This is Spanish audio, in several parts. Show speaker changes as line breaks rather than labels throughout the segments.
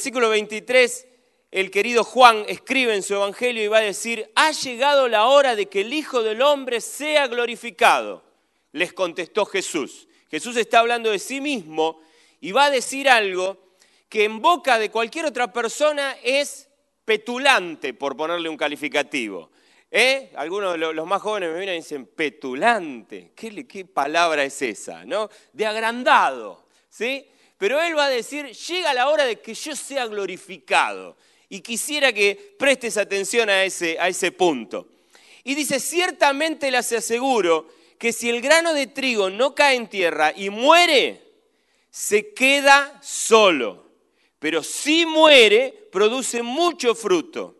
Versículo 23, el querido Juan escribe en su evangelio y va a decir, ha llegado la hora de que el Hijo del Hombre sea glorificado. Les contestó Jesús. Jesús está hablando de sí mismo y va a decir algo que en boca de cualquier otra persona es petulante, por ponerle un calificativo. ¿Eh? Algunos de lo- los más jóvenes me miran y dicen, petulante. ¿Qué, qué palabra es esa? ¿No? De agrandado. ¿sí? Pero él va a decir, llega la hora de que yo sea glorificado. Y quisiera que prestes atención a ese, a ese punto. Y dice, ciertamente les aseguro que si el grano de trigo no cae en tierra y muere, se queda solo. Pero si muere, produce mucho fruto.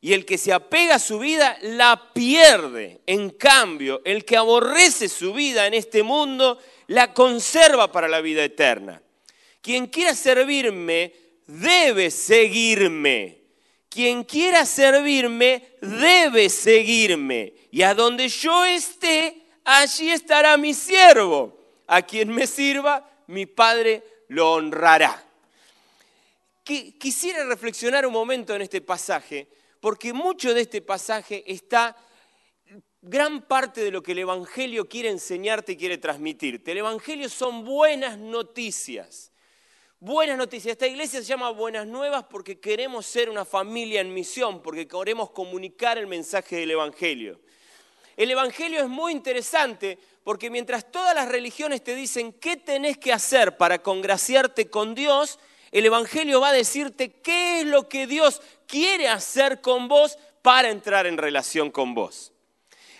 Y el que se apega a su vida la pierde. En cambio, el que aborrece su vida en este mundo la conserva para la vida eterna. Quien quiera servirme debe seguirme. Quien quiera servirme debe seguirme. Y a donde yo esté, allí estará mi siervo. A quien me sirva, mi Padre lo honrará. Qui- Quisiera reflexionar un momento en este pasaje, porque mucho de este pasaje está gran parte de lo que el Evangelio quiere enseñarte y quiere transmitirte. El Evangelio son buenas noticias. Buenas noticias. Esta iglesia se llama Buenas Nuevas porque queremos ser una familia en misión, porque queremos comunicar el mensaje del Evangelio. El Evangelio es muy interesante porque mientras todas las religiones te dicen qué tenés que hacer para congraciarte con Dios, el Evangelio va a decirte qué es lo que Dios quiere hacer con vos para entrar en relación con vos.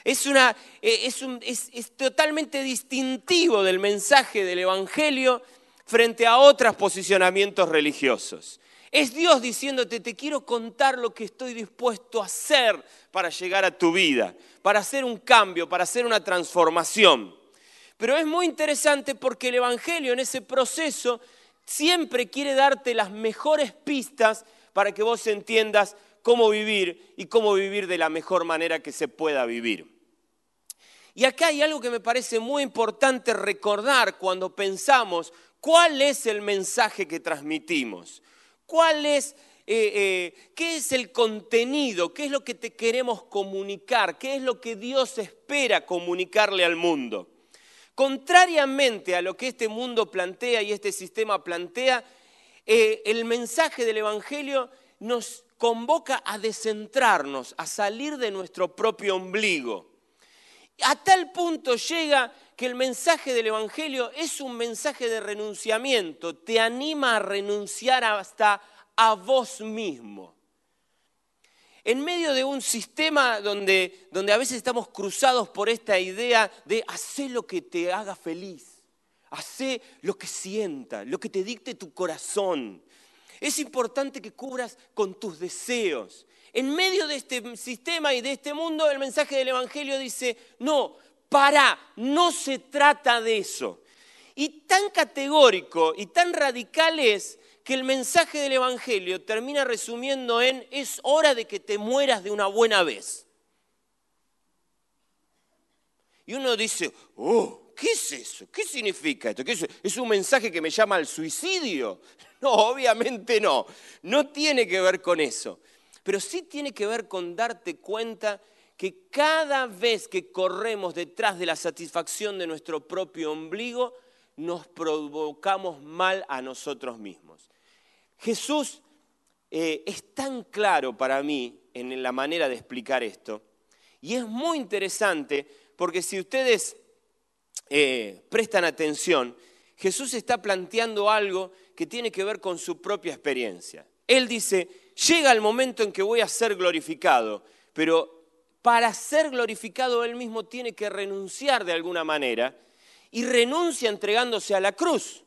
Es, una, eh, es, un- es- es totalmente distintivo del mensaje del Evangelio frente a otros posicionamientos religiosos. Es Dios diciéndote, te quiero contar lo que estoy dispuesto a hacer para llegar a tu vida, para hacer un cambio, para hacer una transformación. Pero es muy interesante porque el Evangelio en ese proceso siempre quiere darte las mejores pistas para que vos entiendas cómo vivir y cómo vivir de la mejor manera que se pueda vivir. Y acá hay algo que me parece muy importante recordar cuando pensamos cuál es el mensaje que transmitimos, cuál es, eh, eh, qué es el contenido, qué es lo que te queremos comunicar, qué es lo que Dios espera comunicarle al mundo. Contrariamente a lo que este mundo plantea y este sistema plantea, eh, el mensaje del Evangelio nos convoca a descentrarnos, a salir de nuestro propio ombligo. A tal punto llega que el mensaje del Evangelio es un mensaje de renunciamiento, te anima a renunciar hasta a vos mismo. En medio de un sistema donde, donde a veces estamos cruzados por esta idea de hacer lo que te haga feliz, hacer lo que sienta, lo que te dicte tu corazón. Es importante que cubras con tus deseos. En medio de este sistema y de este mundo, el mensaje del Evangelio dice, no, para, no se trata de eso. Y tan categórico y tan radical es que el mensaje del Evangelio termina resumiendo en, es hora de que te mueras de una buena vez. Y uno dice, oh, ¿qué es eso? ¿Qué significa esto? ¿Qué es, ¿Es un mensaje que me llama al suicidio? No, obviamente no. No tiene que ver con eso. Pero sí tiene que ver con darte cuenta que cada vez que corremos detrás de la satisfacción de nuestro propio ombligo, nos provocamos mal a nosotros mismos. Jesús eh, es tan claro para mí en la manera de explicar esto. Y es muy interesante porque si ustedes eh, prestan atención, Jesús está planteando algo que tiene que ver con su propia experiencia. Él dice, llega el momento en que voy a ser glorificado, pero para ser glorificado Él mismo tiene que renunciar de alguna manera y renuncia entregándose a la cruz.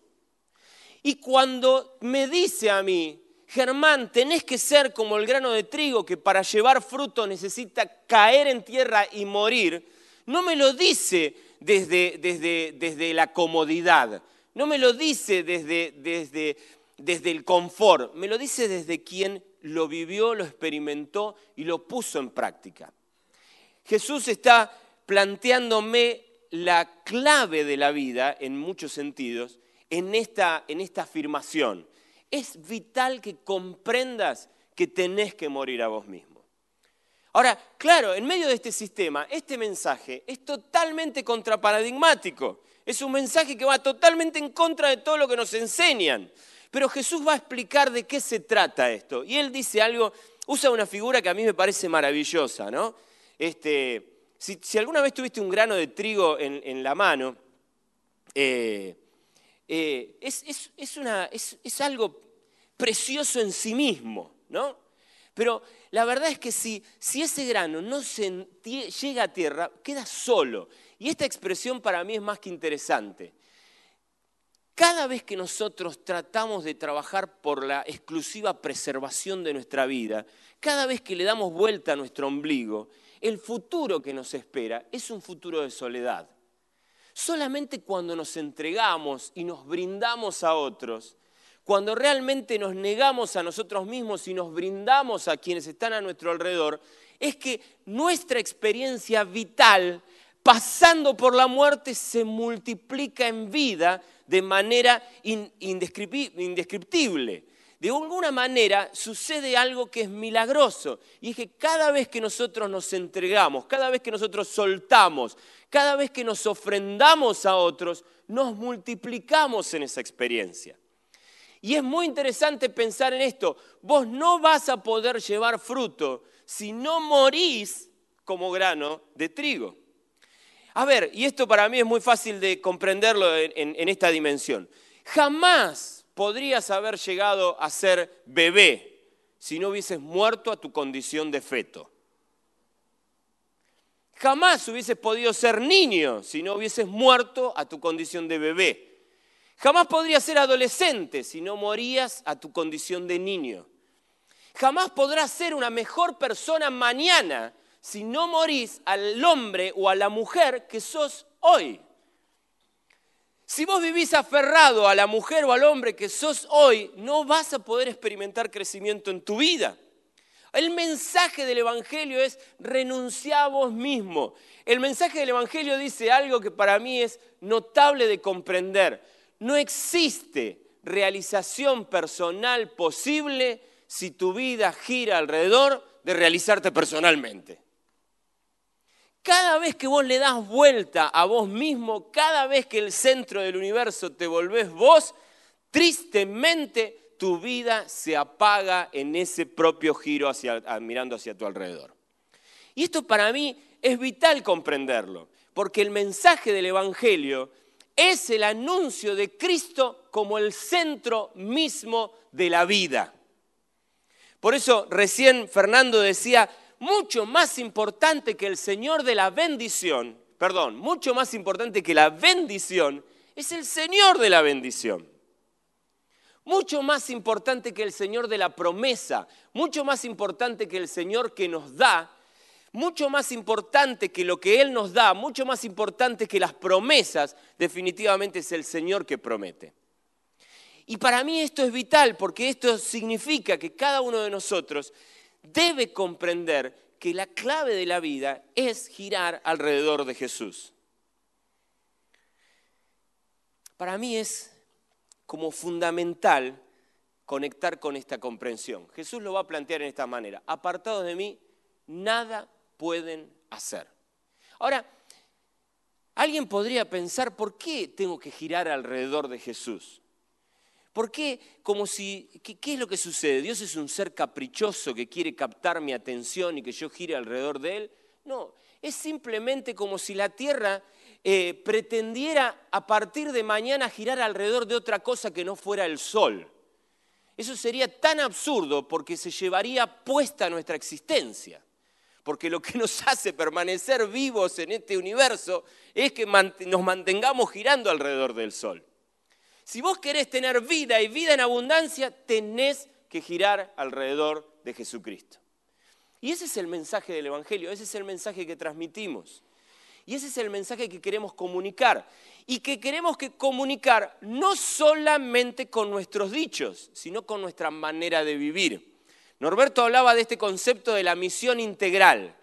Y cuando me dice a mí, Germán, tenés que ser como el grano de trigo que para llevar fruto necesita caer en tierra y morir, no me lo dice desde, desde, desde la comodidad, no me lo dice desde, desde, desde el confort, me lo dice desde quien lo vivió, lo experimentó y lo puso en práctica. Jesús está planteándome la clave de la vida en muchos sentidos en esta, en esta afirmación. Es vital que comprendas que tenés que morir a vos mismo. Ahora, claro, en medio de este sistema, este mensaje es totalmente contraparadigmático. Es un mensaje que va totalmente en contra de todo lo que nos enseñan. Pero Jesús va a explicar de qué se trata esto. Y él dice algo, usa una figura que a mí me parece maravillosa, ¿no? Este, si, alguna vez tuviste un grano de trigo en, la mano, eh, eh, es, algo precioso en sí mismo, ¿no? Pero la verdad es que si, si ese grano no se llega a tierra, queda solo. Y esta expresión para mí es más que interesante. Cada vez que nosotros tratamos de trabajar por la exclusiva preservación de nuestra vida, cada vez que le damos vuelta a nuestro ombligo, el futuro que nos espera es un futuro de soledad. Solamente cuando nos entregamos y nos brindamos a otros, cuando realmente nos negamos a nosotros mismos y nos brindamos a quienes están a nuestro alrededor, es que nuestra experiencia vital, pasando por la muerte, se multiplica en vida de manera indescriptible de alguna manera sucede algo que es milagroso. Y es que cada vez que nosotros nos entregamos, cada vez que nosotros soltamos, cada vez que nos ofrendamos a otros, nos multiplicamos en esa experiencia. Y es muy interesante pensar en esto. Vos no vas a poder llevar fruto si no morís como grano de trigo. A ver, y esto para mí es muy fácil de comprenderlo en, esta dimensión. Jamás podrías haber llegado a ser bebé si no hubieses muerto a tu condición de feto. Jamás hubieses podido ser niño si no hubieses muerto a tu condición de bebé. Jamás podrías ser adolescente si no morías a tu condición de niño. Jamás podrás ser una mejor persona mañana si no morís al hombre o a la mujer que sos hoy. Si vos vivís aferrado a la mujer o al hombre que sos hoy, no vas a poder experimentar crecimiento en tu vida. El mensaje del Evangelio es renunciar a vos mismo. El mensaje del Evangelio dice algo que para mí es notable de comprender. No existe realización personal posible si tu vida gira alrededor de realizarte personalmente. Cada vez que vos le das vuelta a vos mismo, cada vez que el centro del universo te volvés vos, tristemente tu vida se apaga en ese propio giro mirando hacia tu alrededor. Y esto para mí es vital comprenderlo, porque el mensaje del Evangelio es el anuncio de Cristo como el centro mismo de la vida. Por eso recién Fernando decía, mucho más importante que el Señor de la bendición, perdón, mucho más importante que la bendición, es el Señor de la bendición. Mucho más importante que el Señor de la promesa, mucho más importante que el Señor que nos da, mucho más importante que lo que Él nos da, mucho más importante que las promesas, definitivamente es el Señor que promete. Y para mí esto es vital porque esto significa que cada uno de nosotros debe comprender que la clave de la vida es girar alrededor de Jesús. Para mí es como fundamental conectar con esta comprensión. Jesús lo va a plantear en esta manera. Apartados de mí, nada pueden hacer. Ahora, alguien podría pensar, ¿por qué tengo que girar alrededor de Jesús? ¿Por qué? Como si, ¿qué, es lo que sucede? ¿Dios es un ser caprichoso que quiere captar mi atención y que yo gire alrededor de él? No, es simplemente como si la Tierra eh, pretendiera a partir de mañana girar alrededor de otra cosa que no fuera el Sol. Eso sería tan absurdo porque se llevaría puesta nuestra existencia. porque lo que nos hace permanecer vivos en este universo es que nos mantengamos girando alrededor del Sol. Si vos querés tener vida y vida en abundancia, tenés que girar alrededor de Jesucristo. Y ese es el mensaje del Evangelio, ese es el mensaje que transmitimos. Y ese es el mensaje que queremos comunicar. Y que queremos que comunicar no solamente con nuestros dichos, sino con nuestra manera de vivir. Norberto hablaba de este concepto de la misión integral.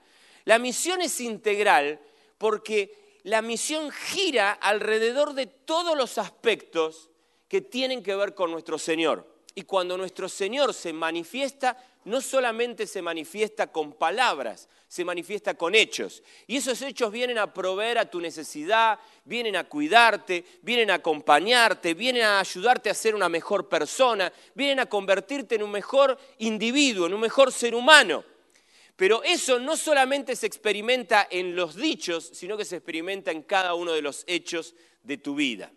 La misión es integral porque la misión gira alrededor de todos los aspectos que tienen que ver con nuestro Señor. Y cuando nuestro Señor se manifiesta, no solamente se manifiesta con palabras, se manifiesta con hechos. Y esos hechos vienen a proveer a tu necesidad, vienen a cuidarte, vienen a acompañarte, vienen a ayudarte a ser una mejor persona, vienen a convertirte en un mejor individuo, en un mejor ser humano. Pero eso no solamente se experimenta en los dichos, sino que se experimenta en cada uno de los hechos de tu vida.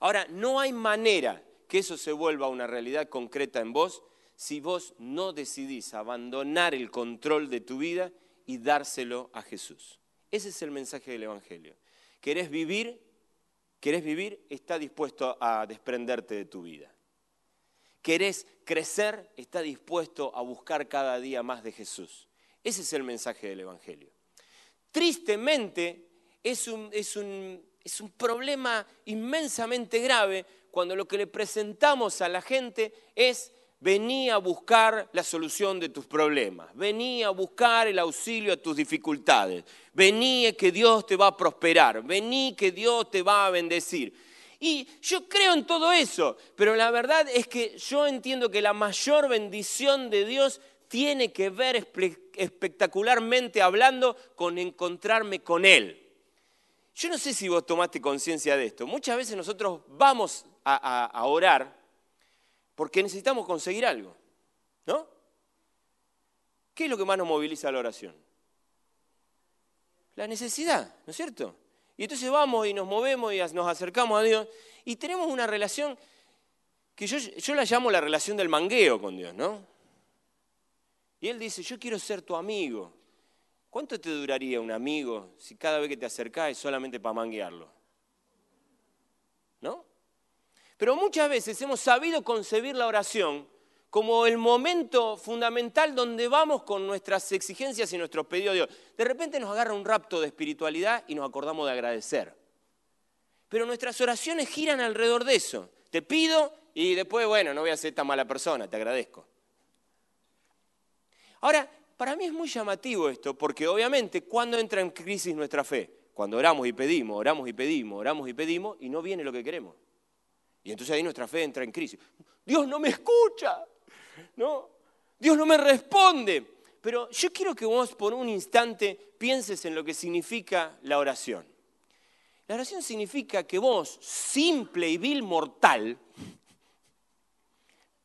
Ahora, no hay manera que eso se vuelva una realidad concreta en vos si vos no decidís abandonar el control de tu vida y dárselo a Jesús. Ese es el mensaje del Evangelio. ¿Querés vivir? ¿Querés vivir? Está dispuesto a desprenderte de tu vida. ¿Querés crecer? Está dispuesto a buscar cada día más de Jesús. Ese es el mensaje del Evangelio. Tristemente, es un, es un, es un problema inmensamente grave cuando lo que le presentamos a la gente es vení a buscar la solución de tus problemas, vení a buscar el auxilio a tus dificultades, vení que Dios te va a prosperar, vení que Dios te va a bendecir. Y yo creo en todo eso, pero la verdad es que yo entiendo que la mayor bendición de Dios tiene que ver espectacularmente hablando con encontrarme con Él. Yo no sé si vos tomaste conciencia de esto. Muchas veces nosotros vamos a, orar porque necesitamos conseguir algo, ¿no? ¿Qué es lo que más nos moviliza a la oración? La necesidad, ¿no es cierto? Y entonces vamos y nos movemos y nos acercamos a Dios y tenemos una relación que yo, yo la llamo la relación del mangueo con Dios, ¿no? Y Él dice, yo quiero ser tu amigo. ¿Cuánto te duraría un amigo si cada vez que te acercás es solamente para manguearlo? ¿No? Pero muchas veces hemos sabido concebir la oración como el momento fundamental donde vamos con nuestras exigencias y nuestros pedidos a Dios. De repente nos agarra un rapto de espiritualidad y nos acordamos de agradecer. Pero nuestras oraciones giran alrededor de eso. Te pido y después, bueno, no voy a ser tan mala persona, te agradezco. Ahora, para mí es muy llamativo esto, porque obviamente, ¿cuándo entra en crisis nuestra fe? Cuando oramos y pedimos, oramos y pedimos, oramos y pedimos y no viene lo que queremos. Y entonces ahí nuestra fe entra en crisis. Dios no me escucha, ¿no? Dios no me responde. Pero yo quiero que vos por un instante pienses en lo que significa la oración. La oración significa que vos, simple y vil mortal,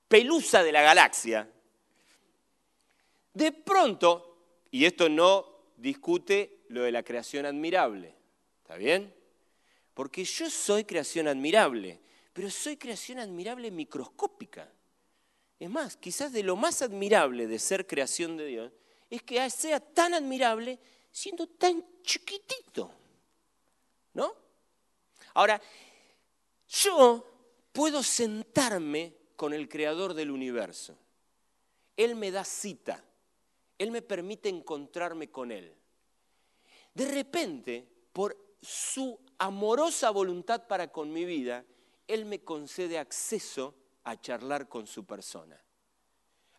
pelusa de la galaxia, de pronto, y esto no discute lo de la creación admirable, ¿está bien? Porque yo soy creación admirable pero soy creación admirable microscópica. Es más, quizás de lo más admirable de ser creación de Dios es que sea tan admirable siendo tan chiquitito. ¿No? Ahora, yo puedo sentarme con el creador del universo. Él me da cita. Él me permite encontrarme con Él. De repente, por su amorosa voluntad para con mi vida, él me concede acceso a charlar con su persona.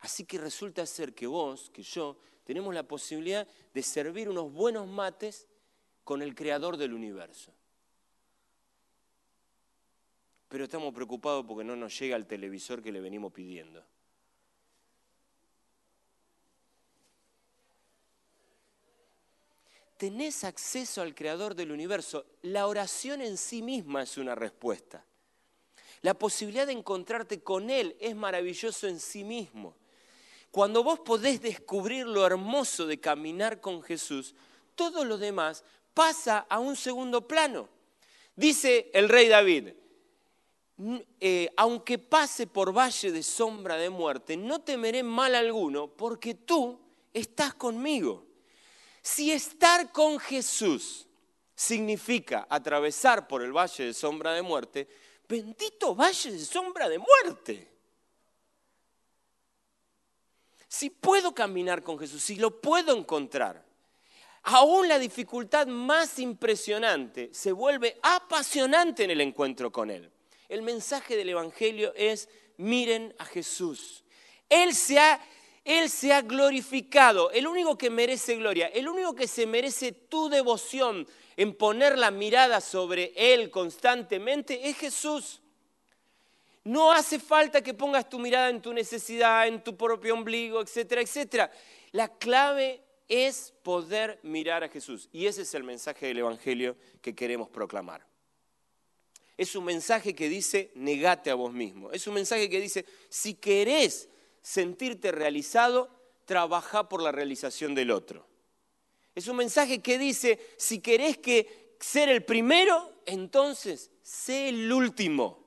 Así que resulta ser que vos, que yo, tenemos la posibilidad de servir unos buenos mates con el creador del universo. Pero estamos preocupados porque no nos llega el televisor que le venimos pidiendo. Tenés acceso al creador del universo. La oración en sí misma es una respuesta. La posibilidad de encontrarte con Él es maravilloso en sí mismo. Cuando vos podés descubrir lo hermoso de caminar con Jesús, todo lo demás pasa a un segundo plano. Dice el rey David, eh, aunque pase por valle de sombra de muerte, no temeré mal alguno, porque tú estás conmigo. Si estar con Jesús significa atravesar por el valle de sombra de muerte, bendito valle de sombra de muerte. Si puedo caminar con Jesús, si lo puedo encontrar, aún la dificultad más impresionante se vuelve apasionante en el encuentro con Él. El mensaje del Evangelio es, miren a Jesús. Él se ha, él se ha glorificado, el único que merece gloria, el único que se merece tu devoción en poner la mirada sobre Él constantemente es Jesús. No hace falta que pongas tu mirada en tu necesidad, en tu propio ombligo, etcétera, etcétera. La clave es poder mirar a Jesús. Y ese es el mensaje del Evangelio que queremos proclamar. Es un mensaje que dice, negate a vos mismo. Es un mensaje que dice, si querés sentirte realizado, trabaja por la realización del otro. Es un mensaje que dice, si querés que ser el primero, entonces sé el último.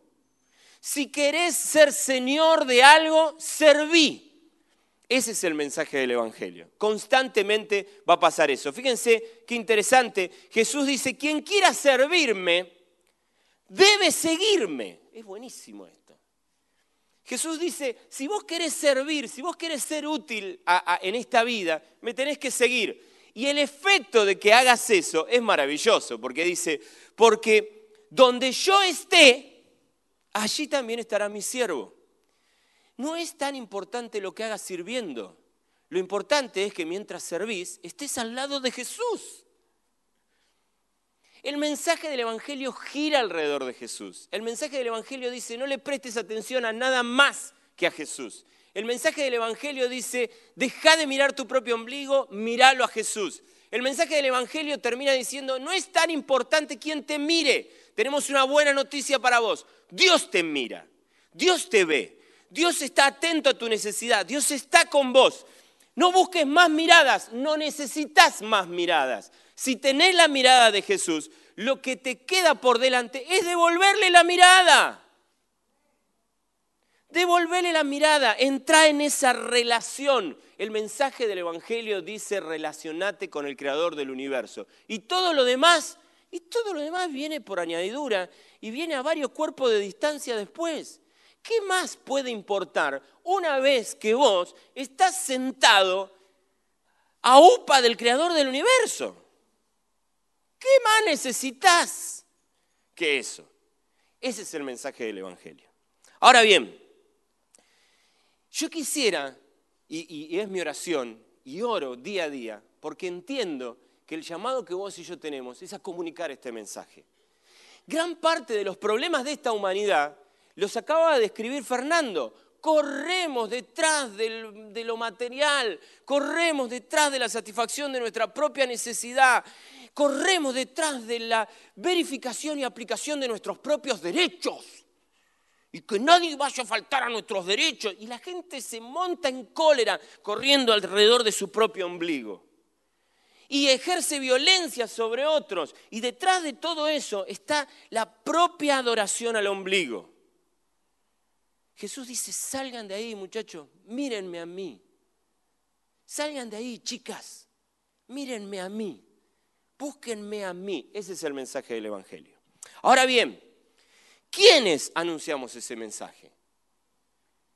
Si querés ser señor de algo, serví. Ese es el mensaje del Evangelio. Constantemente va a pasar eso. Fíjense qué interesante. Jesús dice, quien quiera servirme, debe seguirme. Es buenísimo esto. Jesús dice, si vos querés servir, si vos querés ser útil en esta vida, me tenés que seguir. Y el efecto de que hagas eso es maravilloso, porque dice, porque donde yo esté, allí también estará mi siervo. No es tan importante lo que hagas sirviendo. Lo importante es que mientras servís, estés al lado de Jesús. El mensaje del Evangelio gira alrededor de Jesús. El mensaje del Evangelio dice, no le prestes atención a nada más que a Jesús. El mensaje del Evangelio dice, deja de mirar tu propio ombligo, míralo a Jesús. El mensaje del Evangelio termina diciendo, no es tan importante quién te mire. Tenemos una buena noticia para vos. Dios te mira, Dios te ve, Dios está atento a tu necesidad, Dios está con vos. No busques más miradas, no necesitas más miradas. Si tenés la mirada de Jesús, lo que te queda por delante es devolverle la mirada. Devolverle la mirada, entra en esa relación. El mensaje del Evangelio dice relacionate con el Creador del universo. Y todo lo demás, y todo lo demás viene por añadidura y viene a varios cuerpos de distancia después. ¿Qué más puede importar una vez que vos estás sentado a upa del Creador del universo? ¿Qué más necesitas que eso? Ese es el mensaje del Evangelio. Ahora bien, yo quisiera, y, es mi oración, y oro día a día, porque entiendo que el llamado que vos y yo tenemos es a comunicar este mensaje. Gran parte de los problemas de esta humanidad los acaba de describir Fernando. Corremos detrás de lo material, corremos detrás de la satisfacción de nuestra propia necesidad, corremos detrás de la verificación y aplicación de nuestros propios derechos y que nadie vaya a faltar a nuestros derechos. Y la gente se monta en cólera corriendo alrededor de su propio ombligo. Y ejerce violencia sobre otros. Y detrás de todo eso está la propia adoración al ombligo. Jesús dice, salgan de ahí muchachos, mírenme a mí. Salgan de ahí, chicas, mírenme a mí. Búsquenme a mí. Ese es el mensaje del Evangelio. Ahora bien, ¿Quiénes anunciamos ese mensaje?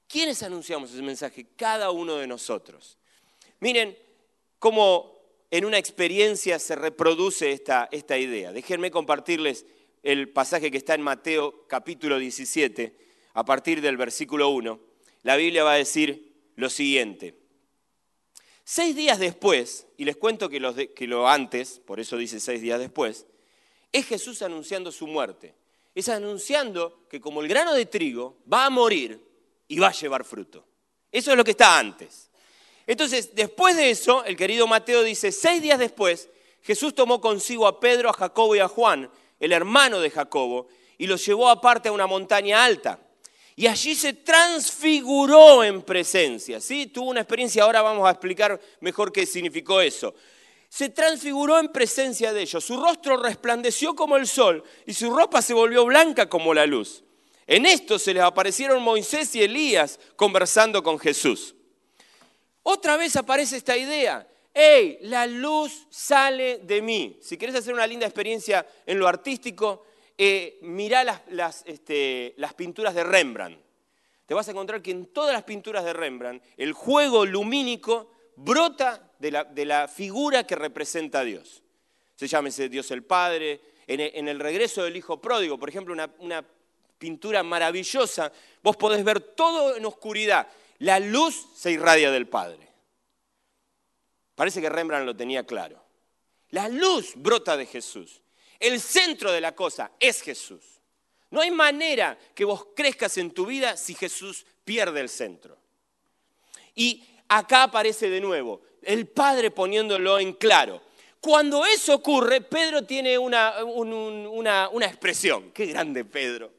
¿Quiénes anunciamos ese mensaje? Cada uno de nosotros. Miren cómo en una experiencia se reproduce esta, idea. Déjenme compartirles el pasaje que está en Mateo capítulo 17, a partir del versículo 1. La Biblia va a decir lo siguiente. Seis días después, y les cuento que lo, que lo antes, por eso dice seis días después, es Jesús anunciando su muerte es anunciando que como el grano de trigo va a morir y va a llevar fruto. Eso es lo que está antes. Entonces, después de eso, el querido Mateo dice, seis días después, Jesús tomó consigo a Pedro, a Jacobo y a Juan, el hermano de Jacobo, y los llevó aparte a una montaña alta. Y allí se transfiguró en presencia. ¿sí? Tuvo una experiencia, ahora vamos a explicar mejor qué significó eso se transfiguró en presencia de ellos. Su rostro resplandeció como el sol y su ropa se volvió blanca como la luz. En esto se les aparecieron Moisés y Elías conversando con Jesús. Otra vez aparece esta idea. ¡Ey! La luz sale de mí. Si querés hacer una linda experiencia en lo artístico, eh, mirá este, las pinturas de Rembrandt. Te vas a encontrar que en todas las pinturas de Rembrandt el juego lumínico brota de la, figura que representa a Dios. Se llama ese Dios el Padre. En el, regreso del Hijo Pródigo, por ejemplo, una pintura maravillosa, vos podés ver todo en oscuridad. La luz se irradia del Padre. Parece que Rembrandt lo tenía claro. La luz brota de Jesús. El centro de la cosa es Jesús. No hay manera que vos crezcas en tu vida si Jesús pierde el centro. Y acá aparece de nuevo el Padre poniéndolo en claro. Cuando eso ocurre, Pedro tiene una, un- un- una- una expresión. Qué grande Pedro.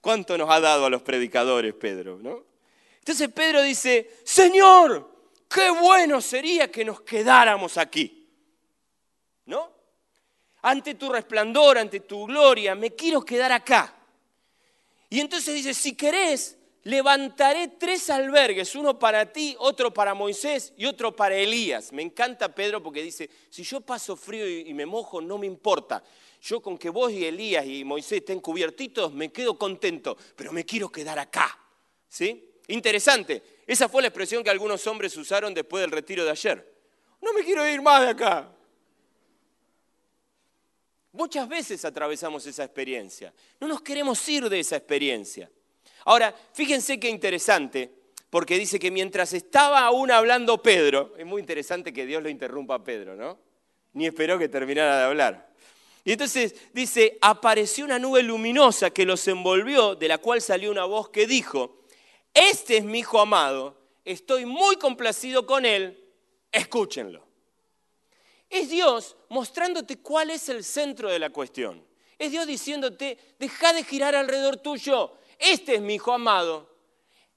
¿Cuánto nos ha dado a los predicadores Pedro? ¿no? Entonces Pedro dice, Señor, qué bueno sería que nos quedáramos aquí. Ante tu resplandor, ante tu gloria, me quiero quedar acá. Y entonces dice, si querés, levantaré tres albergues, uno para ti, otro para Moisés y otro para Elías. Me encanta Pedro porque dice, si yo paso frío y me mojo, no me importa. Yo con que vos y Elías y Moisés estén cubiertitos, me quedo contento, pero me quiero quedar acá. ¿Sí? Interesante. Esa fue la expresión que algunos hombres usaron después del retiro de ayer. No me quiero ir más de acá. Muchas veces atravesamos esa experiencia. No nos queremos ir de esa experiencia. Ahora, fíjense qué interesante, porque dice que mientras estaba aún hablando Pedro, es muy interesante que Dios lo interrumpa a Pedro, ¿no? Ni esperó que terminara de hablar. Y entonces dice, apareció una nube luminosa que los envolvió, de la cual salió una voz que dijo, este es mi hijo amado, estoy muy complacido con él, escúchenlo. Es Dios mostrándote cuál es el centro de la cuestión. Es Dios diciéndote, deja de girar alrededor tuyo. Este es mi hijo amado.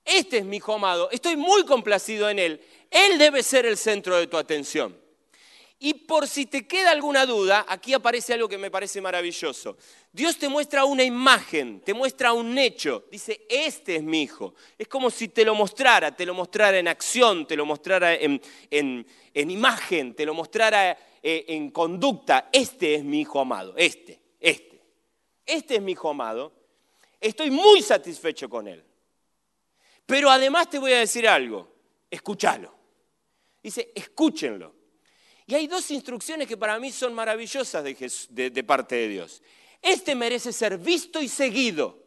Este es mi hijo amado. Estoy muy complacido en él. Él debe ser el centro de tu atención. Y por si te queda alguna duda, aquí aparece algo que me parece maravilloso. Dios te muestra una imagen, te muestra un hecho. Dice, este es mi hijo. Es como si te lo mostrara, te lo mostrara en acción, te lo mostrara en, en- en imagen, te lo mostrara eh, en conducta. Este es mi hijo amado, este, este. Este es mi hijo amado. Estoy muy satisfecho con él. Pero además te voy a decir algo, escúchalo. Dice, escúchenlo. Y hay dos instrucciones que para mí son maravillosas de, parte de Dios. Este merece ser visto y seguido,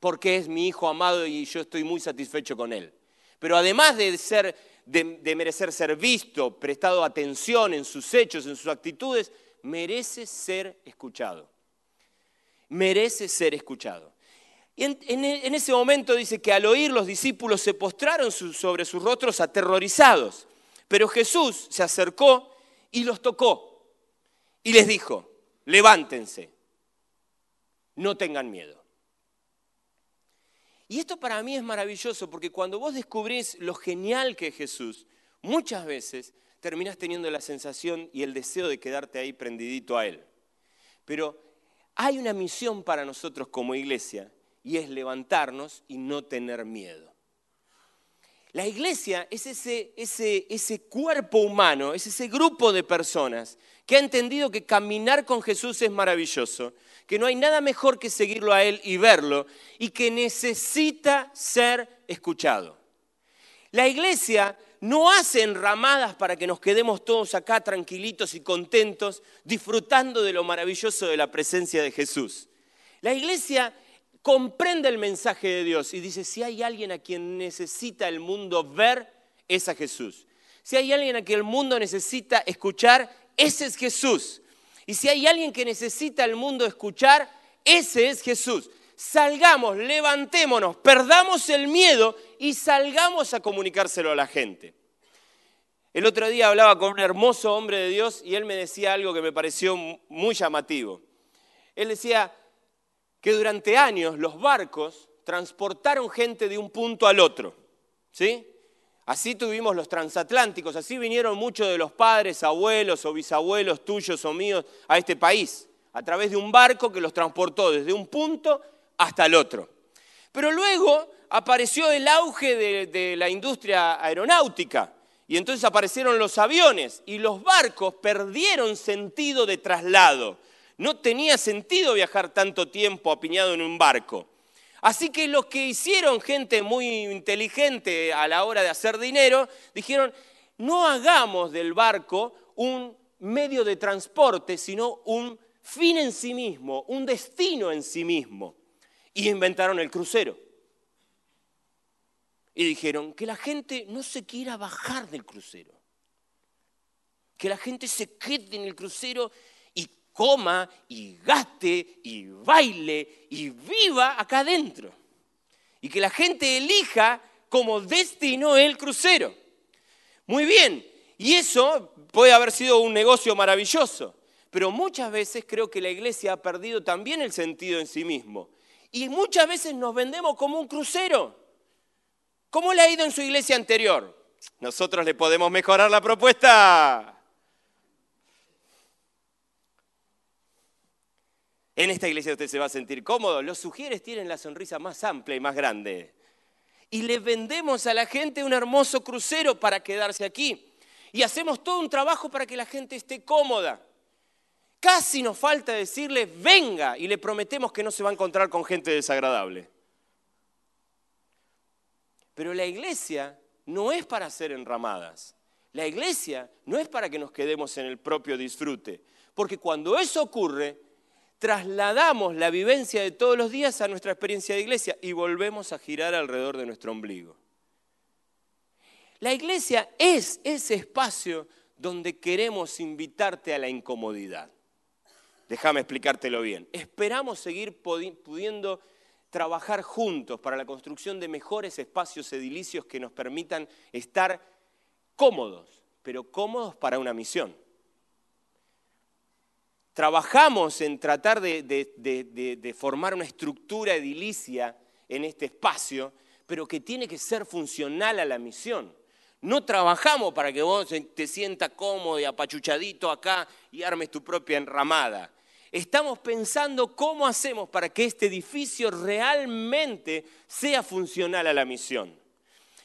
porque es mi hijo amado y yo estoy muy satisfecho con él. Pero además de, ser, de, merecer ser visto, prestado atención en sus hechos, en sus actitudes, merece ser escuchado. Merece ser escuchado. Y en, ese momento dice que al oír los discípulos se postraron sobre sus rostros aterrorizados. Pero Jesús se acercó y los tocó y les dijo, levántense, no tengan miedo. Y esto para mí es maravilloso porque cuando vos descubrís lo genial que es Jesús, muchas veces terminás teniendo la sensación y el deseo de quedarte ahí prendidito a Él. Pero hay una misión para nosotros como iglesia y es levantarnos y no tener miedo. La iglesia es ese, ese, ese cuerpo humano, es ese grupo de personas que ha entendido que caminar con Jesús es maravilloso, que no hay nada mejor que seguirlo a Él y verlo, y que necesita ser escuchado. La iglesia no hace enramadas para que nos quedemos todos acá tranquilitos y contentos, disfrutando de lo maravilloso de la presencia de Jesús. La iglesia comprende el mensaje de Dios y dice, si hay alguien a quien necesita el mundo ver, es a Jesús. Si hay alguien a quien el mundo necesita escuchar, ese es Jesús. Y si hay alguien que necesita el mundo escuchar, ese es Jesús. Salgamos, levantémonos, perdamos el miedo y salgamos a comunicárselo a la gente. El otro día hablaba con un hermoso hombre de Dios y él me decía algo que me pareció muy llamativo. Él decía que durante años los barcos transportaron gente de un punto al otro. ¿Sí? Así tuvimos los transatlánticos, así vinieron muchos de los padres, abuelos o bisabuelos tuyos o míos a este país, a través de un barco que los transportó desde un punto hasta el otro. Pero luego apareció el auge de, de la industria aeronáutica Y entonces aparecieron los aviones y los barcos perdieron sentido de traslado. No tenía sentido viajar tanto tiempo apiñado en un barco. Así que los que hicieron gente muy inteligente a la hora de hacer dinero, dijeron, no hagamos del barco un medio de transporte, sino un fin en sí mismo, un destino en sí mismo. Y inventaron el crucero. Y dijeron que la gente no se quiera bajar del crucero. Que la gente se quede en el crucero coma y gaste y baile y viva acá adentro. Y que la gente elija como destino el crucero. Muy bien, y eso puede haber sido un negocio maravilloso, pero muchas veces creo que la iglesia ha perdido también el sentido en sí mismo. Y muchas veces nos vendemos como un crucero. ¿Cómo le ha ido en su iglesia anterior? Nosotros le podemos mejorar la propuesta. En esta iglesia usted se va a sentir cómodo. Los sugieres tienen la sonrisa más amplia y más grande. Y le vendemos a la gente un hermoso crucero para quedarse aquí. Y hacemos todo un trabajo para que la gente esté cómoda. Casi nos falta decirle, venga, y le prometemos que no se va a encontrar con gente desagradable. Pero la iglesia no es para hacer enramadas. La iglesia no es para que nos quedemos en el propio disfrute. Porque cuando eso ocurre, trasladamos la vivencia de todos los días a nuestra experiencia de iglesia y volvemos a girar alrededor de nuestro ombligo. La iglesia es ese espacio donde queremos invitarte a la incomodidad. Déjame explicártelo bien. Esperamos seguir pudiendo trabajar juntos para la construcción de mejores espacios edilicios que nos permitan estar cómodos, pero cómodos para una misión. Trabajamos en tratar de, formar una estructura edilicia en este espacio, pero que tiene que ser funcional a la misión. No trabajamos para que vos te sientas cómodo y apachuchadito acá y armes tu propia enramada estamos pensando cómo hacemos para que este edificio realmente sea funcional a la misión.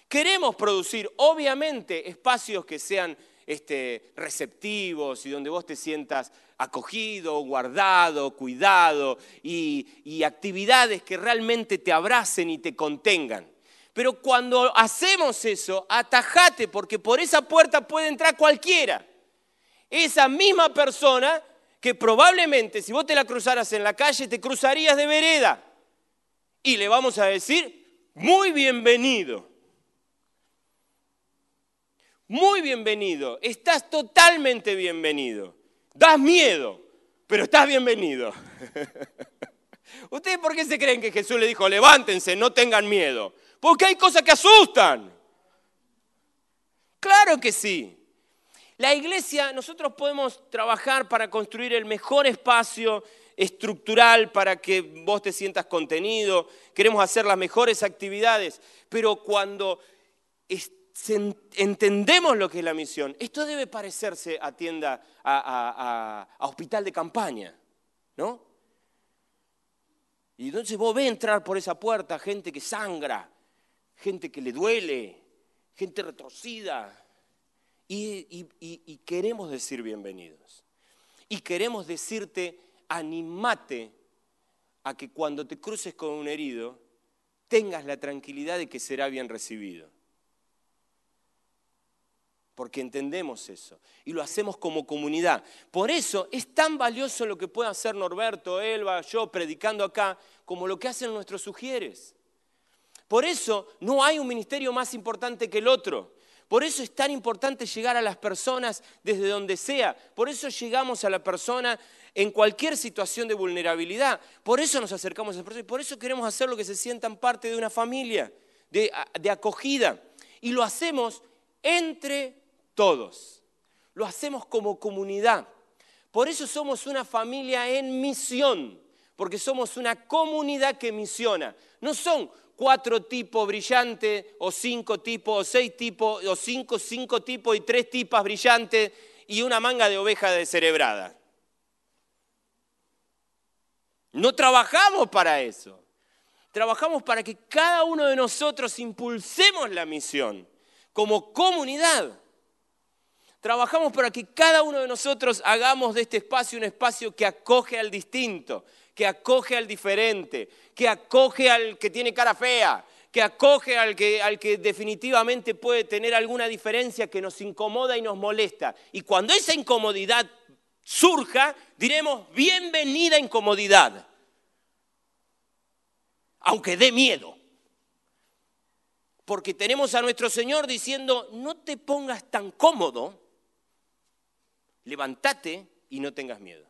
Queremos producir, obviamente, espacios que sean este, receptivos y donde vos te sientas acogido, guardado, cuidado y, actividades que realmente te abracen y te contengan. Pero cuando hacemos eso, atajate porque por esa puerta puede entrar cualquiera. Esa misma persona que probablemente si vos te la cruzaras en la calle, te cruzarías de vereda. Y le vamos a decir, muy bienvenido. Muy bienvenido. Estás totalmente bienvenido. Das miedo, pero estás bienvenido. ¿Ustedes por qué se creen que Jesús le dijo, levántense, no tengan miedo? Porque hay cosas que asustan. Claro que sí. La iglesia, nosotros podemos trabajar para construir el mejor espacio estructural para que vos te sientas contenido, queremos hacer las mejores actividades, pero cuando entendemos lo que es la misión, esto debe parecerse a tienda, a, hospital de campaña, ¿no? Y entonces vos ves entrar por esa puerta gente que sangra, gente que le duele, gente retorcida, y, queremos decir bienvenidos. Y queremos decirte, animate a que cuando te cruces con un herido, tengas la tranquilidad de que será bien recibido. Porque entendemos eso y lo hacemos como comunidad. Por eso es tan valioso lo que puede hacer Norberto, Elba, yo predicando acá, como lo que hacen nuestros sugieres. Por eso no hay un ministerio más importante que el otro. Por eso es tan importante llegar a las personas desde donde sea. Por eso llegamos a la persona en cualquier situación de vulnerabilidad. Por eso nos acercamos a esa persona. Por eso queremos hacer lo que se sientan parte de una familia, de, de acogida. Y lo hacemos entre todos. Lo hacemos como comunidad. Por eso somos una familia en misión, porque somos una comunidad que misiona. No son cuatro tipos brillantes, o cinco tipos, o seis tipos, o cinco, cinco tipos y tres tipas brillantes, y una manga de oveja descerebrada. No trabajamos para eso. Trabajamos para que cada uno de nosotros impulsemos la misión como comunidad. Trabajamos para que cada uno de nosotros hagamos de este espacio un espacio que acoge al distinto, que acoge al diferente, que acoge al que tiene cara fea, que acoge al que, definitivamente puede tener alguna diferencia que nos incomoda y nos molesta. Y cuando esa incomodidad surja, diremos, bienvenida incomodidad, aunque dé miedo. Porque tenemos a nuestro Señor diciendo, no te pongas tan cómodo, levántate y no tengas miedo.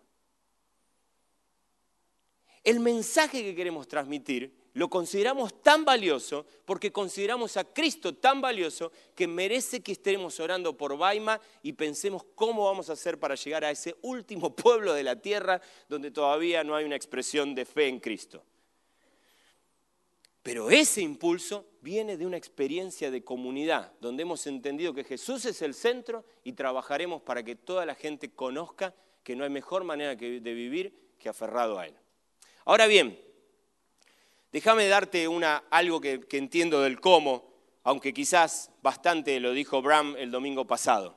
El mensaje que queremos transmitir lo consideramos tan valioso porque consideramos a Cristo tan valioso que merece que estemos orando por Baima y pensemos cómo vamos a hacer para llegar a ese último pueblo de la tierra donde todavía no hay una expresión de fe en Cristo. Pero ese impulso viene de una experiencia de comunidad, donde hemos entendido que Jesús es el centro y trabajaremos para que toda la gente conozca que no hay mejor manera de vivir que aferrado a Él. Ahora bien, déjame darte una, algo que, entiendo del cómo, aunque quizás bastante lo dijo Bram el domingo pasado.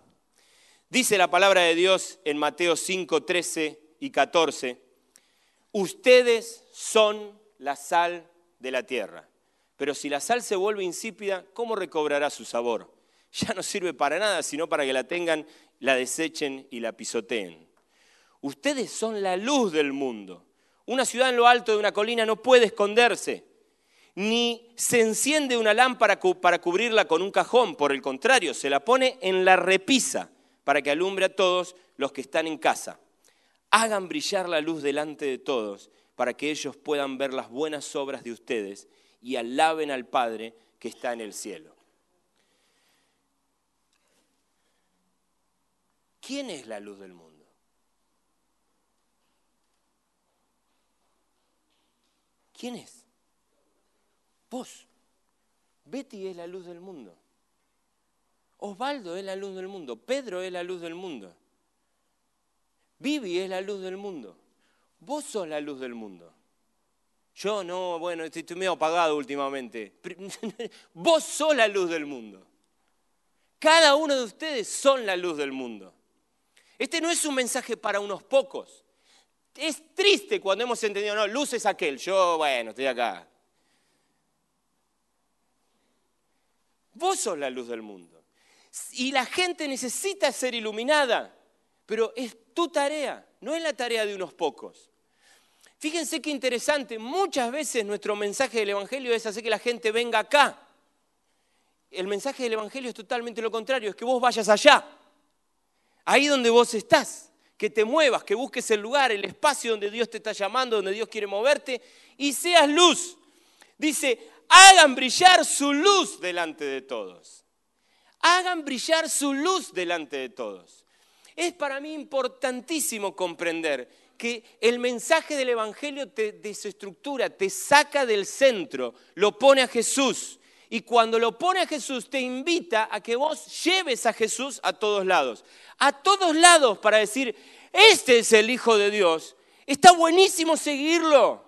Dice la palabra de Dios en Mateo 5, 13 y 14, ustedes son la sal de la tierra. Pero si la sal se vuelve insípida, ¿cómo recobrará su sabor? Ya no sirve para nada, sino para que la tengan, la desechen y la pisoteen. Ustedes son la luz del mundo. Una ciudad en lo alto de una colina no puede esconderse, ni se enciende una lámpara para cubrirla con un cajón, por el contrario, se la pone en la repisa para que alumbre a todos los que están en casa. Hagan brillar la luz delante de todos para que ellos puedan ver las buenas obras de ustedes y alaben al Padre que está en el cielo. ¿Quién es la luz del mundo? ¿Quién es? Vos. Betty es la luz del mundo. Osvaldo es la luz del mundo. Pedro es la luz del mundo. Vivi es la luz del mundo. Vos sos la luz del mundo. Yo no, bueno, estoy medio apagado últimamente. Vos sos la luz del mundo. Cada uno de ustedes son la luz del mundo. Este no es un mensaje para unos pocos. Es triste cuando hemos entendido, no, luz es aquel, yo, bueno, estoy acá. Vos sos la luz del mundo. Y la gente necesita ser iluminada, pero es tu tarea, no es la tarea de unos pocos. Fíjense qué interesante, muchas veces nuestro mensaje del Evangelio es hacer que la gente venga acá. El mensaje del Evangelio es totalmente lo contrario, es que vos vayas allá, ahí donde vos estás, que te muevas, que busques el lugar, el espacio donde Dios te está llamando, donde Dios quiere moverte y seas luz. Dice, hagan brillar su luz delante de todos. Hagan brillar su luz delante de todos. Es para mí importantísimo comprender que el mensaje del Evangelio te desestructura, te saca del centro, lo pone a Jesús. Y cuando lo pone a Jesús, te invita a que vos lleves a Jesús a todos lados. A todos lados para decir, este es el Hijo de Dios. Está buenísimo seguirlo.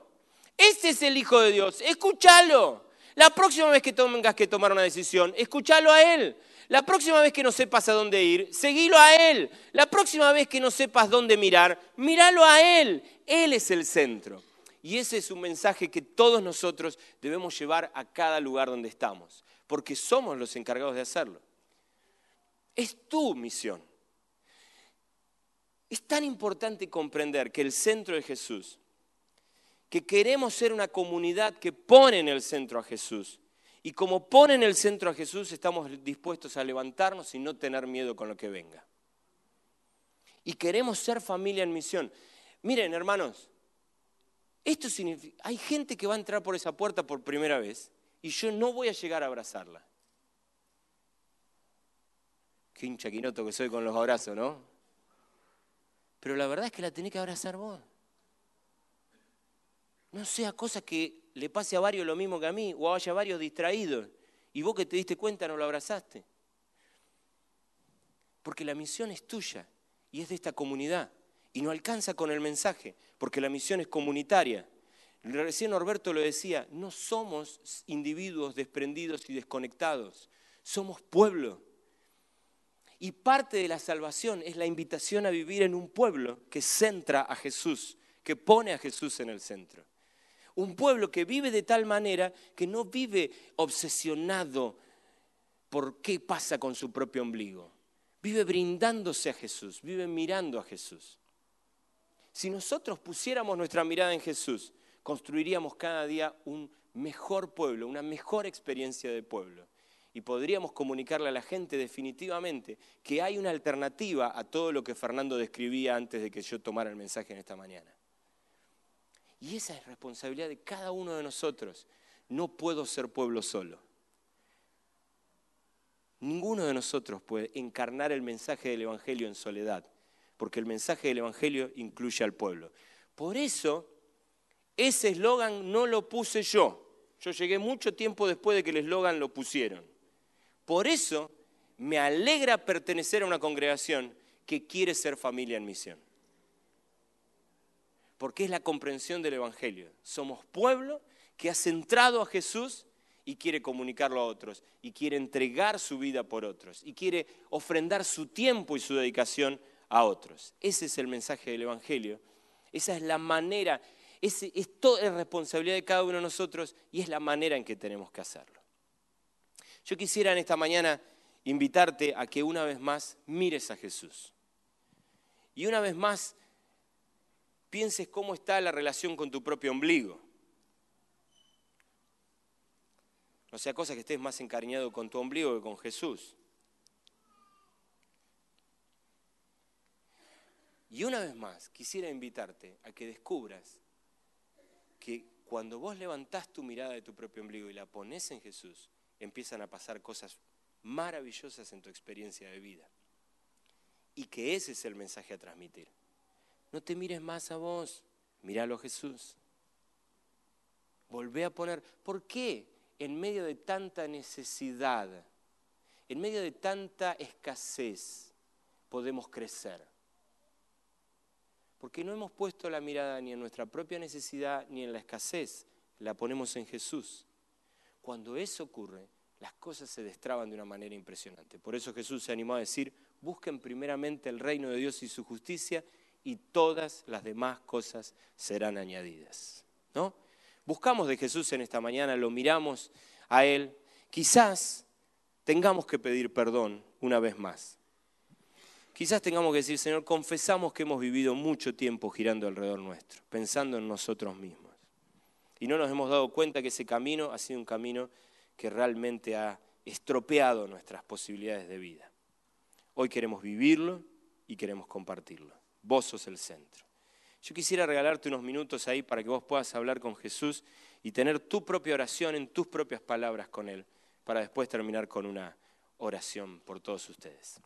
Este es el Hijo de Dios. Escúchalo. La próxima vez que tengas que tomar una decisión, escúchalo a Él. La próxima vez que no sepas a dónde ir, seguilo a Él. La próxima vez que no sepas dónde mirar, míralo a Él. Él es el centro. Y ese es un mensaje que todos nosotros debemos llevar a cada lugar donde estamos, porque somos los encargados de hacerlo. Es tu misión. Es tan importante comprender que el centro es Jesús, que queremos ser una comunidad que pone en el centro a Jesús y como pone en el centro a Jesús, estamos dispuestos a levantarnos y no tener miedo con lo que venga. Y queremos ser familia en misión. Miren, hermanos, esto significa, hay gente que va a entrar por esa puerta por primera vez y yo no voy a llegar a abrazarla. Qué hinchaquinoto que soy con los abrazos, ¿no? Pero la verdad es que la tenés que abrazar vos. No sea cosa que le pase a varios lo mismo que a mí, o haya varios distraídos, y vos que te diste cuenta no lo abrazaste. Porque la misión es tuya y es de esta comunidad, y no alcanza con el mensaje, porque la misión es comunitaria. Recién Norberto lo decía, no somos individuos desprendidos y desconectados, somos pueblo. Y parte de la salvación es la invitación a vivir en un pueblo que centra a Jesús, que pone a Jesús en el centro. Un pueblo que vive de tal manera que no vive obsesionado por qué pasa con su propio ombligo. Vive brindándose a Jesús, vive mirando a Jesús. Si nosotros pusiéramos nuestra mirada en Jesús, construiríamos cada día un mejor pueblo, una mejor experiencia de pueblo. Y podríamos comunicarle a la gente definitivamente que hay una alternativa a todo lo que Fernando describía antes de que yo tomara el mensaje en esta mañana. Y esa es responsabilidad de cada uno de nosotros. No puedo ser pueblo solo. Ninguno de nosotros puede encarnar el mensaje del Evangelio en soledad, porque el mensaje del Evangelio incluye al pueblo. Por eso, ese eslogan no lo puse yo. Yo llegué mucho tiempo después de que el eslogan lo pusieron. Por eso me alegra pertenecer a una congregación que quiere ser familia en misión. Porque es la comprensión del Evangelio. Somos pueblo que ha centrado a Jesús y quiere comunicarlo a otros, y quiere entregar su vida por otros, y quiere ofrendar su tiempo y su dedicación a otros. Ese es el mensaje del Evangelio. Esa es la manera, es, es toda responsabilidad de cada uno de nosotros y es la manera en que tenemos que hacerlo. Yo quisiera en esta mañana invitarte a que una vez más mires a Jesús. Y una vez más pienses cómo está la relación con tu propio ombligo. No sea cosa que estés más encariñado con tu ombligo que con Jesús. Y una vez más, quisiera invitarte a que descubras que cuando vos levantás tu mirada de tu propio ombligo y la pones en Jesús, empiezan a pasar cosas maravillosas en tu experiencia de vida. Y que ese es el mensaje a transmitir. No te mires más a vos, míralo Jesús. Volvé a poner, ¿por qué? en medio de tanta necesidad, en medio de tanta escasez, podemos crecer. Porque no hemos puesto la mirada ni en nuestra propia necesidad ni en la escasez, la ponemos en Jesús. Cuando eso ocurre, las cosas se destraban de una manera impresionante. Por eso Jesús se animó a decir, busquen primeramente el reino de Dios y su justicia y todas las demás cosas serán añadidas. ¿No? buscamos de Jesús en esta mañana, lo miramos a Él, quizás tengamos que pedir perdón una vez más. Quizás tengamos que decir, Señor, confesamos que hemos vivido mucho tiempo girando alrededor nuestro, pensando en nosotros mismos. Y no nos hemos dado cuenta que ese camino ha sido un camino que realmente ha estropeado nuestras posibilidades de vida. Hoy queremos vivirlo y queremos compartirlo. Vos sos el centro. Yo quisiera regalarte unos minutos ahí para que vos puedas hablar con Jesús y tener tu propia oración en tus propias palabras con Él, para después terminar con una oración por todos ustedes.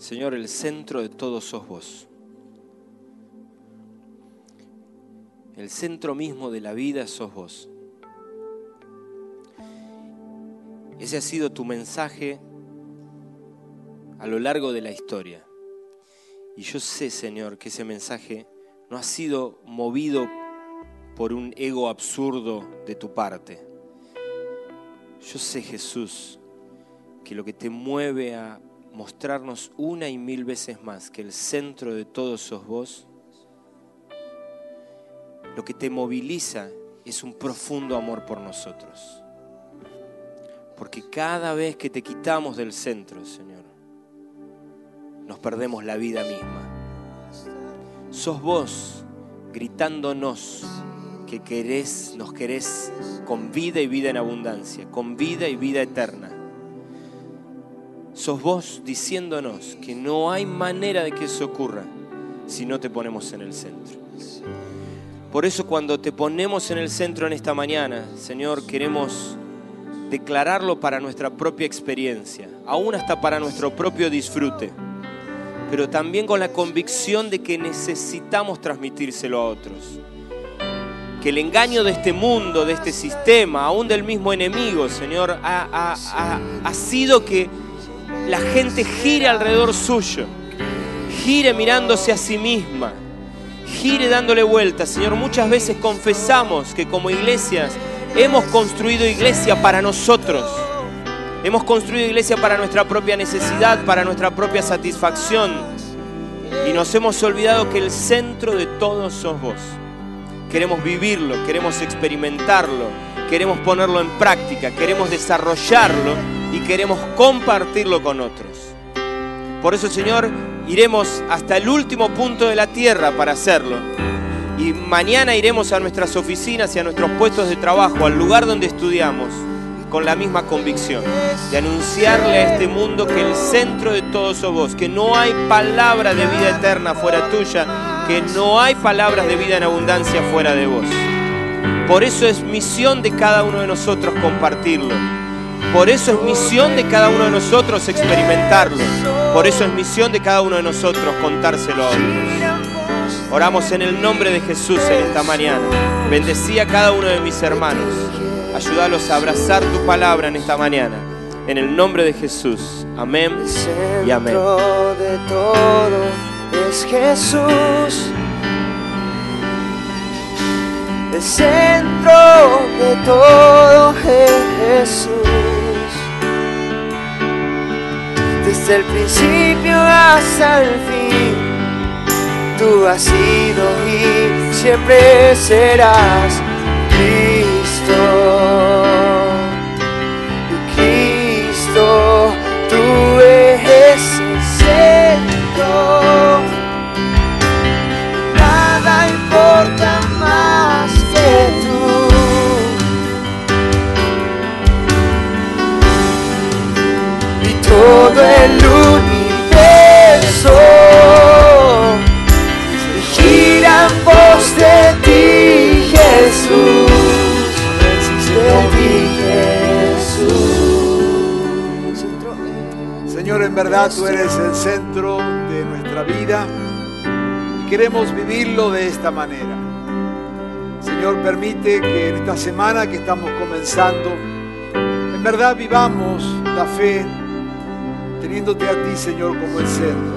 Señor, el centro de todo sos vos. El centro mismo de la vida sos vos. Ese ha sido tu mensaje a lo largo de la historia. Y yo sé, Señor, que ese mensaje no ha sido movido por un ego absurdo de tu parte. Yo sé, Jesús, que lo que te mueve a mostrarnos una y mil veces más que el centro de todo sos vos, lo que te moviliza es un profundo amor por nosotros. Porque cada vez que te quitamos del centro, Señor, nos perdemos la vida misma. Sos vos gritándonos que querés, nos querés con vida y vida en abundancia, con vida y vida eterna. Sos vos diciéndonos que no hay manera de que eso ocurra si no te ponemos en el centro. Por eso cuando te ponemos en el centro en esta mañana, Señor, queremos declararlo para nuestra propia experiencia, aún hasta para nuestro propio disfrute, pero también con la convicción de que necesitamos transmitírselo a otros. Que el engaño de este mundo, de este sistema, aún del mismo enemigo, Señor, ha, ha- sido que la gente gire alrededor suyo, gire mirándose a sí misma, gire dándole vueltas. Señor, muchas veces confesamos que como iglesias hemos construido iglesia para nosotros. Hemos construido iglesia para nuestra propia necesidad, para nuestra propia satisfacción. Y nos hemos olvidado que el centro de todo sos vos. Queremos vivirlo, queremos experimentarlo, queremos ponerlo en práctica, queremos desarrollarlo y queremos compartirlo con otros. Por eso, Señor, iremos hasta el último punto de la tierra para hacerlo. Y mañana iremos a nuestras oficinas y a nuestros puestos de trabajo, al lugar donde estudiamos, con la misma convicción de anunciarle a este mundo que el centro de todo sos vos, que no hay palabra de vida eterna fuera tuya, que no hay palabras de vida en abundancia fuera de vos. Por eso es misión de cada uno de nosotros compartirlo. Por eso es misión de cada uno de nosotros experimentarlo. Por eso es misión de cada uno de nosotros contárselo a otros. Oramos en el nombre de Jesús en esta mañana. Bendecí a cada uno de mis hermanos. Ayúdalos a abrazar tu palabra en esta mañana. En el nombre de Jesús. Amén y amén.
centro de todo es Jesús. El centro de todo es Jesús. Desde el principio hasta el fin, tú has sido y siempre serás Cristo.
Verdad tú eres el centro de nuestra vida y queremos vivirlo de esta manera. Señor, permite que en esta semana que estamos comenzando, en verdad vivamos la fe teniéndote a ti, Señor, como el centro.